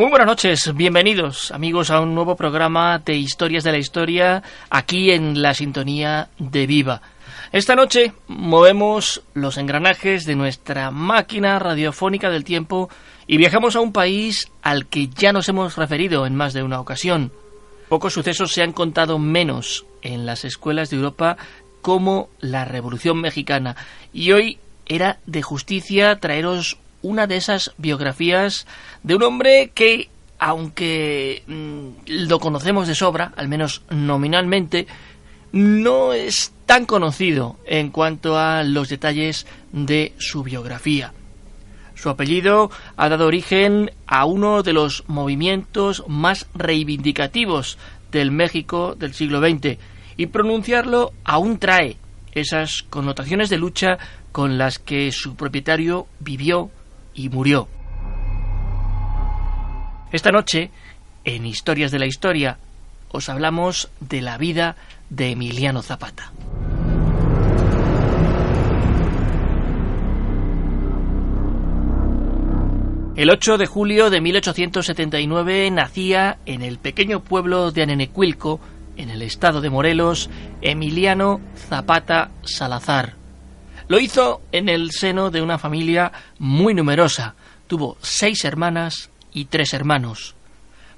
Muy buenas noches, bienvenidos amigos a un nuevo programa de Historias de la Historia aquí en la sintonía de Viva. Esta noche movemos los engranajes de nuestra máquina radiofónica del tiempo y viajamos a un país al que ya nos hemos referido en más de una ocasión. Pocos sucesos se han contado menos en las escuelas de Europa como la Revolución Mexicana y hoy era de justicia traeros una de esas biografías de un hombre que, aunque mm, lo conocemos de sobra, al menos nominalmente, no es tan conocido en cuanto a los detalles de su biografía. Su apellido ha dado origen a uno de los movimientos más reivindicativos del México del siglo XX y pronunciarlo aún trae esas connotaciones de lucha con las que su propietario vivió y murió. Esta noche, en Historias de la Historia, os hablamos de la vida de Emiliano Zapata. El 8 de julio de 1879 nacía en el pequeño pueblo de Anenecuilco, en el estado de Morelos, Emiliano Zapata Salazar. Lo hizo en el seno de una familia muy numerosa. Tuvo seis hermanas y tres hermanos.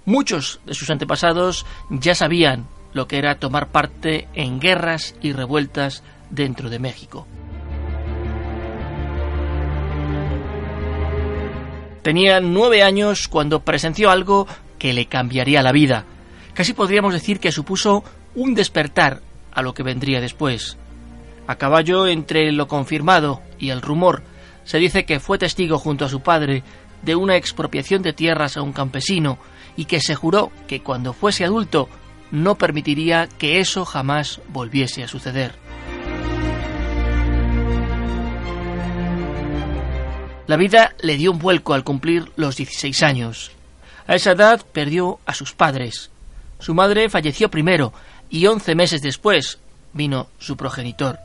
Muchos de sus antepasados ya sabían lo que era tomar parte en guerras y revueltas dentro de México. Tenía nueve años cuando presenció algo que le cambiaría la vida. Casi podríamos decir que supuso un despertar a lo que vendría después. A caballo entre lo confirmado y el rumor, se dice que fue testigo junto a su padre de una expropiación de tierras a un campesino y que se juró que cuando fuese adulto no permitiría que eso jamás volviese a suceder. La vida le dio un vuelco al cumplir los 16 años. A esa edad perdió a sus padres. Su madre falleció primero y once meses después vino su progenitor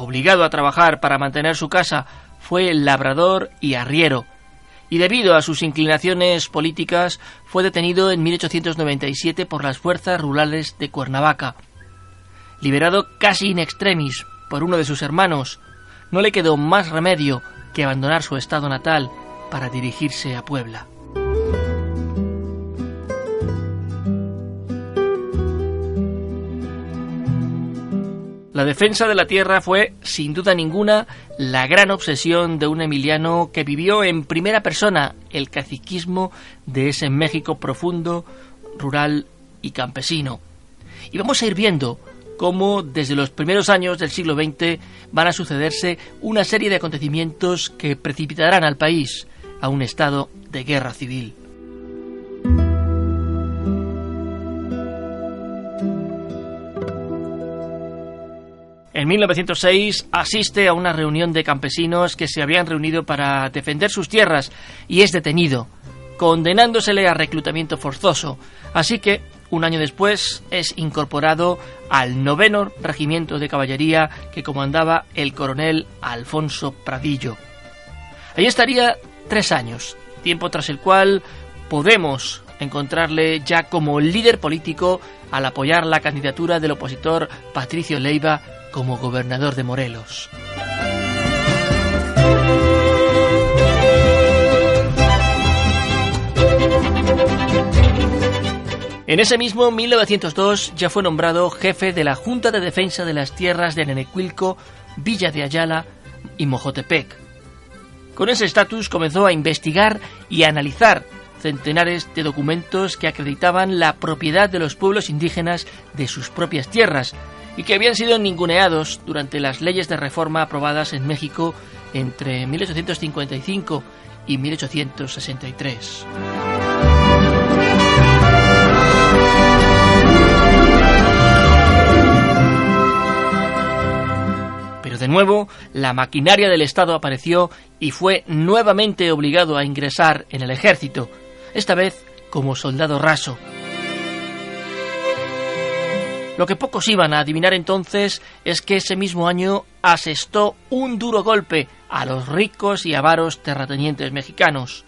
obligado a trabajar para mantener su casa, fue labrador y arriero, y debido a sus inclinaciones políticas fue detenido en 1897 por las fuerzas rurales de Cuernavaca. Liberado casi in extremis por uno de sus hermanos, no le quedó más remedio que abandonar su estado natal para dirigirse a Puebla. La defensa de la tierra fue, sin duda ninguna, la gran obsesión de un emiliano que vivió en primera persona el caciquismo de ese México profundo, rural y campesino. Y vamos a ir viendo cómo desde los primeros años del siglo XX van a sucederse una serie de acontecimientos que precipitarán al país a un estado de guerra civil. En 1906 asiste a una reunión de campesinos que se habían reunido para defender sus tierras y es detenido, condenándosele a reclutamiento forzoso. Así que, un año después, es incorporado al noveno regimiento de caballería que comandaba el coronel Alfonso Pradillo. Ahí estaría tres años, tiempo tras el cual podemos encontrarle ya como líder político al apoyar la candidatura del opositor Patricio Leiva como gobernador de Morelos. En ese mismo 1902 ya fue nombrado jefe de la Junta de Defensa de las Tierras de Nenecuilco, Villa de Ayala y Mojotepec. Con ese estatus comenzó a investigar y a analizar centenares de documentos que acreditaban la propiedad de los pueblos indígenas de sus propias tierras y que habían sido ninguneados durante las leyes de reforma aprobadas en México entre 1855 y 1863. de nuevo, la maquinaria del Estado apareció y fue nuevamente obligado a ingresar en el ejército, esta vez como soldado raso. Lo que pocos iban a adivinar entonces es que ese mismo año asestó un duro golpe a los ricos y avaros terratenientes mexicanos.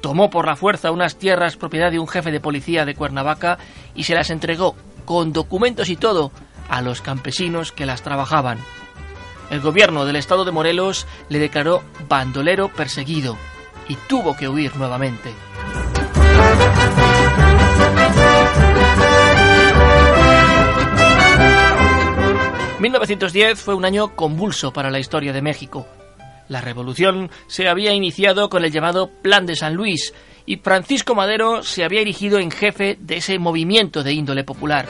Tomó por la fuerza unas tierras propiedad de un jefe de policía de Cuernavaca y se las entregó, con documentos y todo, a los campesinos que las trabajaban el gobierno del estado de Morelos le declaró bandolero perseguido y tuvo que huir nuevamente. ...1910 fue un año convulso para la historia de México. La revolución se había iniciado con el llamado Plan de San Luis y Francisco Madero se había erigido en jefe de ese movimiento de índole popular.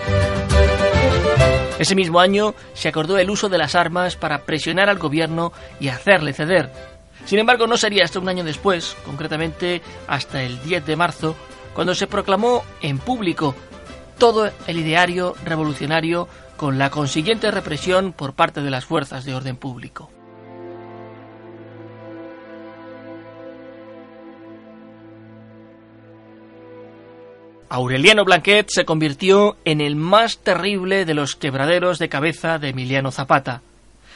Ese mismo año se acordó el uso de las armas para presionar al gobierno y hacerle ceder. Sin embargo, no sería hasta un año después, concretamente hasta el 10 de marzo, cuando se proclamó en público todo el ideario revolucionario con la consiguiente represión por parte de las fuerzas de orden público. Aureliano Blanquet se convirtió en el más terrible de los quebraderos de cabeza de Emiliano Zapata.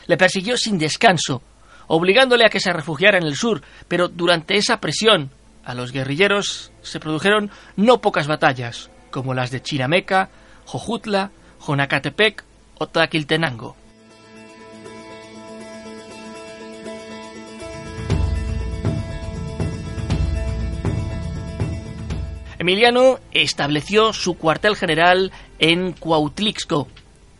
Le persiguió sin descanso, obligándole a que se refugiara en el sur, pero durante esa presión a los guerrilleros se produjeron no pocas batallas, como las de Chirameca, Jojutla, Jonacatepec o Taquiltenango. Emiliano estableció su cuartel general en Cuautlixco.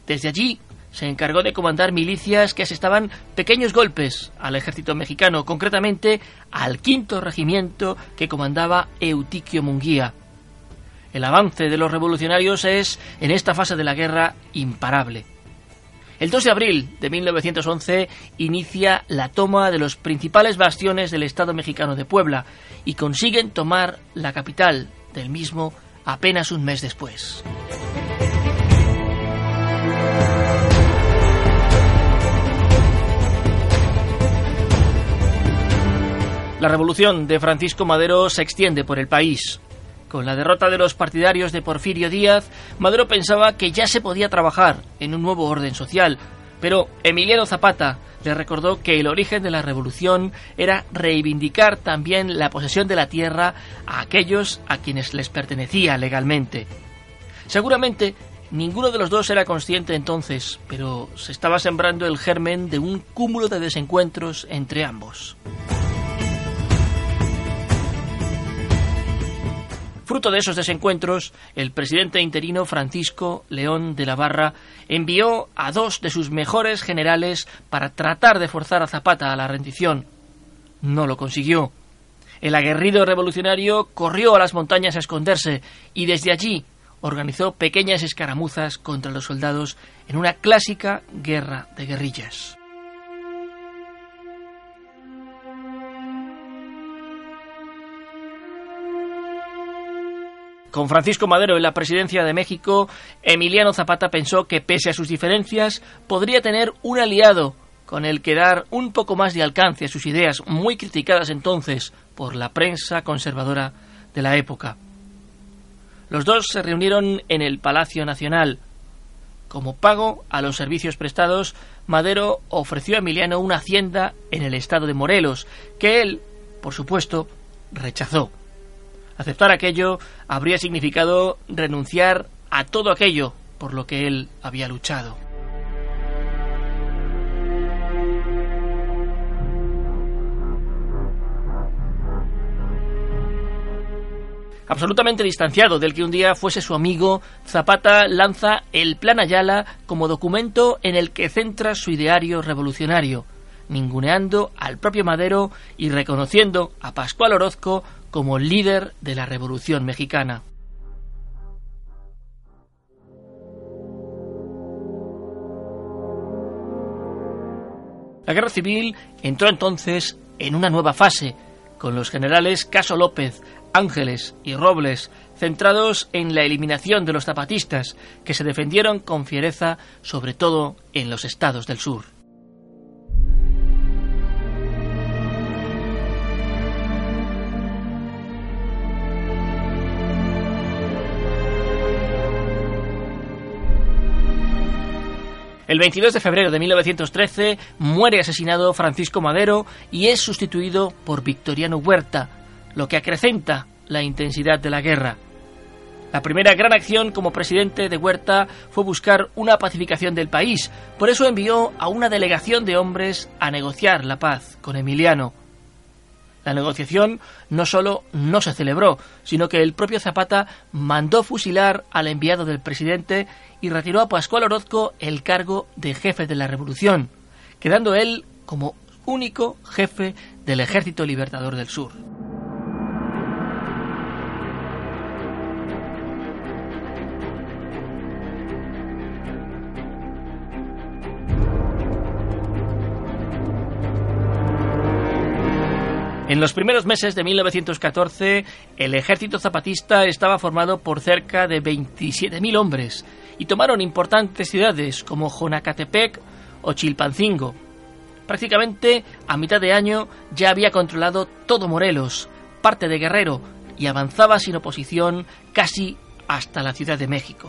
Desde allí se encargó de comandar milicias que asestaban pequeños golpes al ejército mexicano, concretamente al quinto regimiento que comandaba Eutiquio Munguía. El avance de los revolucionarios es, en esta fase de la guerra, imparable. El 2 de abril de 1911 inicia la toma de los principales bastiones del Estado mexicano de Puebla y consiguen tomar la capital, del mismo apenas un mes después. La revolución de Francisco Madero se extiende por el país. Con la derrota de los partidarios de Porfirio Díaz, Madero pensaba que ya se podía trabajar en un nuevo orden social, pero Emiliano Zapata le recordó que el origen de la revolución era reivindicar también la posesión de la tierra a aquellos a quienes les pertenecía legalmente. Seguramente ninguno de los dos era consciente entonces, pero se estaba sembrando el germen de un cúmulo de desencuentros entre ambos. Fruto de esos desencuentros, el presidente interino Francisco León de la Barra envió a dos de sus mejores generales para tratar de forzar a Zapata a la rendición. No lo consiguió. El aguerrido revolucionario corrió a las montañas a esconderse y desde allí organizó pequeñas escaramuzas contra los soldados en una clásica guerra de guerrillas. Con Francisco Madero en la presidencia de México, Emiliano Zapata pensó que pese a sus diferencias podría tener un aliado con el que dar un poco más de alcance a sus ideas muy criticadas entonces por la prensa conservadora de la época. Los dos se reunieron en el Palacio Nacional. Como pago a los servicios prestados, Madero ofreció a Emiliano una hacienda en el estado de Morelos, que él, por supuesto, rechazó. Aceptar aquello habría significado renunciar a todo aquello por lo que él había luchado. Absolutamente distanciado del que un día fuese su amigo, Zapata lanza el Plan Ayala como documento en el que centra su ideario revolucionario, ninguneando al propio Madero y reconociendo a Pascual Orozco como líder de la Revolución Mexicana. La guerra civil entró entonces en una nueva fase, con los generales Caso López, Ángeles y Robles centrados en la eliminación de los zapatistas, que se defendieron con fiereza sobre todo en los estados del sur. El 22 de febrero de 1913 muere asesinado Francisco Madero y es sustituido por Victoriano Huerta, lo que acrecenta la intensidad de la guerra. La primera gran acción como presidente de Huerta fue buscar una pacificación del país, por eso envió a una delegación de hombres a negociar la paz con Emiliano. La negociación no solo no se celebró, sino que el propio Zapata mandó fusilar al enviado del presidente y retiró a Pascual Orozco el cargo de jefe de la revolución, quedando él como único jefe del Ejército Libertador del Sur. En los primeros meses de 1914, el ejército zapatista estaba formado por cerca de 27.000 hombres y tomaron importantes ciudades como Jonacatepec o Chilpancingo. Prácticamente a mitad de año ya había controlado todo Morelos, parte de Guerrero y avanzaba sin oposición casi hasta la Ciudad de México.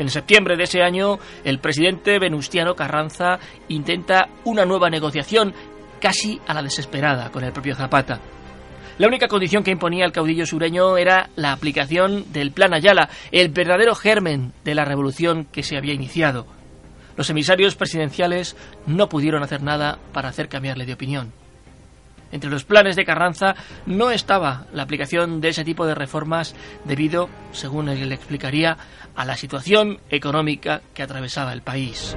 En septiembre de ese año, el presidente Venustiano Carranza intenta una nueva negociación casi a la desesperada con el propio Zapata. La única condición que imponía el caudillo sureño era la aplicación del Plan Ayala, el verdadero germen de la revolución que se había iniciado. Los emisarios presidenciales no pudieron hacer nada para hacer cambiarle de opinión. Entre los planes de Carranza no estaba la aplicación de ese tipo de reformas debido, según él le explicaría, a la situación económica que atravesaba el país.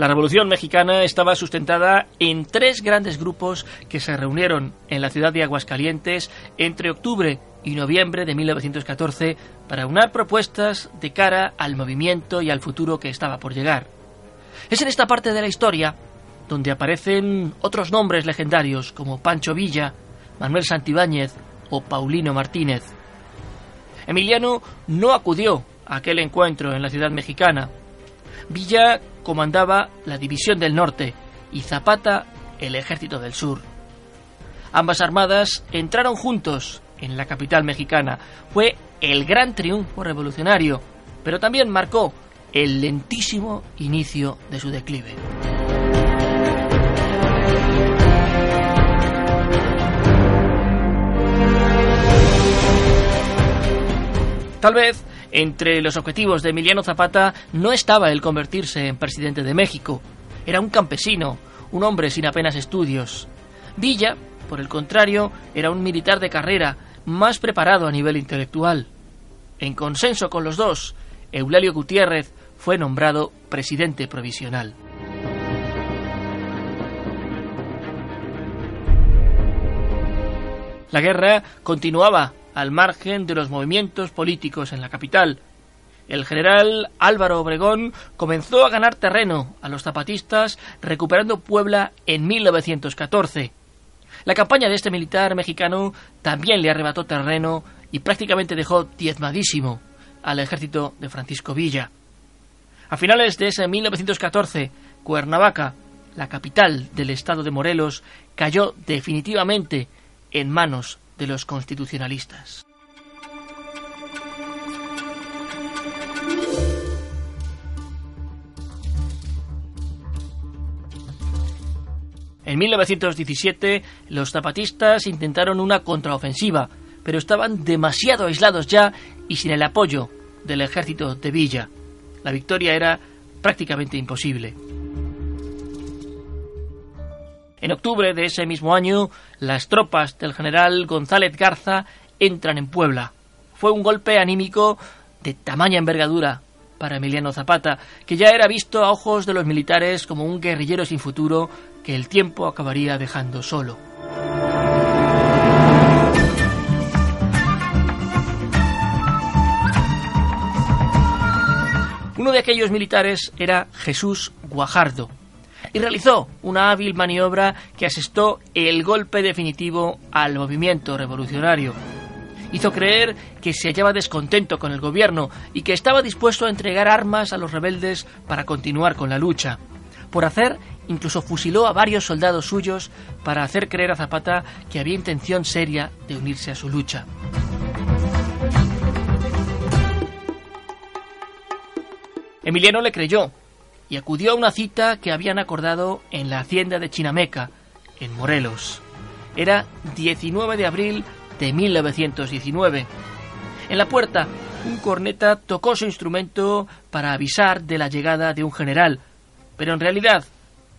La Revolución Mexicana estaba sustentada en tres grandes grupos que se reunieron en la ciudad de Aguascalientes entre octubre y noviembre de 1914 para unar propuestas de cara al movimiento y al futuro que estaba por llegar. Es en esta parte de la historia donde aparecen otros nombres legendarios como Pancho Villa, Manuel Santibáñez o Paulino Martínez. Emiliano no acudió a aquel encuentro en la ciudad mexicana. Villa comandaba la División del Norte y Zapata el Ejército del Sur. Ambas armadas entraron juntos en la capital mexicana. Fue el gran triunfo revolucionario, pero también marcó el lentísimo inicio de su declive. Tal vez entre los objetivos de Emiliano Zapata no estaba el convertirse en presidente de México. Era un campesino, un hombre sin apenas estudios. Villa, por el contrario, era un militar de carrera más preparado a nivel intelectual. En consenso con los dos, Eulalio Gutiérrez fue nombrado presidente provisional. La guerra continuaba al margen de los movimientos políticos en la capital. El general Álvaro Obregón comenzó a ganar terreno a los zapatistas recuperando Puebla en 1914 la campaña de este militar mexicano también le arrebató terreno y prácticamente dejó diezmadísimo al ejército de Francisco Villa. A finales de ese 1914, Cuernavaca, la capital del estado de Morelos, cayó definitivamente en manos de los constitucionalistas. En 1917 los zapatistas intentaron una contraofensiva, pero estaban demasiado aislados ya y sin el apoyo del ejército de Villa. La victoria era prácticamente imposible. En octubre de ese mismo año, las tropas del general González Garza entran en Puebla. Fue un golpe anímico de tamaña envergadura para Emiliano Zapata, que ya era visto a ojos de los militares como un guerrillero sin futuro que el tiempo acabaría dejando solo. Uno de aquellos militares era Jesús Guajardo, y realizó una hábil maniobra que asestó el golpe definitivo al movimiento revolucionario. Hizo creer que se hallaba descontento con el gobierno y que estaba dispuesto a entregar armas a los rebeldes para continuar con la lucha. Por hacer, incluso fusiló a varios soldados suyos para hacer creer a Zapata que había intención seria de unirse a su lucha. Emiliano le creyó y acudió a una cita que habían acordado en la hacienda de Chinameca, en Morelos. Era 19 de abril de 1919. En la puerta, un corneta tocó su instrumento para avisar de la llegada de un general, pero en realidad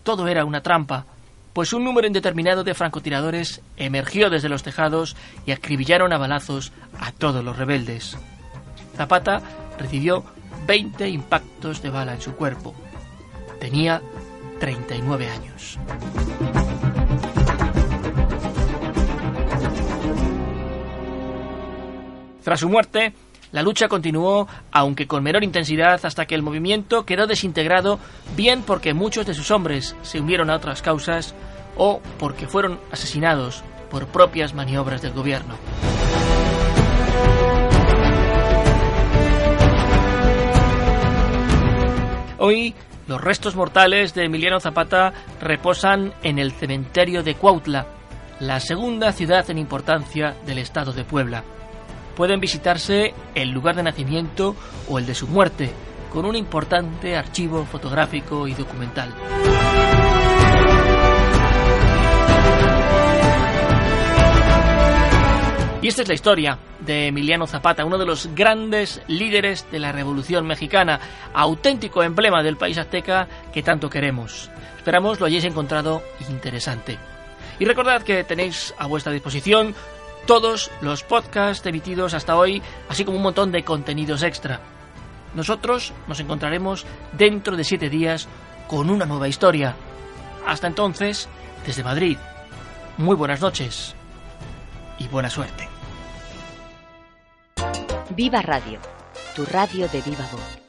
todo era una trampa, pues un número indeterminado de francotiradores emergió desde los tejados y acribillaron a balazos a todos los rebeldes. Zapata recibió 20 impactos de bala en su cuerpo. Tenía 39 años. Tras su muerte, la lucha continuó, aunque con menor intensidad, hasta que el movimiento quedó desintegrado, bien porque muchos de sus hombres se unieron a otras causas o porque fueron asesinados por propias maniobras del gobierno. Hoy los restos mortales de Emiliano Zapata reposan en el cementerio de Cuautla, la segunda ciudad en importancia del estado de Puebla. Pueden visitarse el lugar de nacimiento o el de su muerte, con un importante archivo fotográfico y documental. Y esta es la historia de Emiliano Zapata, uno de los grandes líderes de la Revolución Mexicana, auténtico emblema del país azteca que tanto queremos. Esperamos lo hayáis encontrado interesante. Y recordad que tenéis a vuestra disposición todos los podcasts emitidos hasta hoy, así como un montón de contenidos extra. Nosotros nos encontraremos dentro de siete días con una nueva historia. Hasta entonces, desde Madrid, muy buenas noches y buena suerte. Viva Radio, tu radio de viva voz.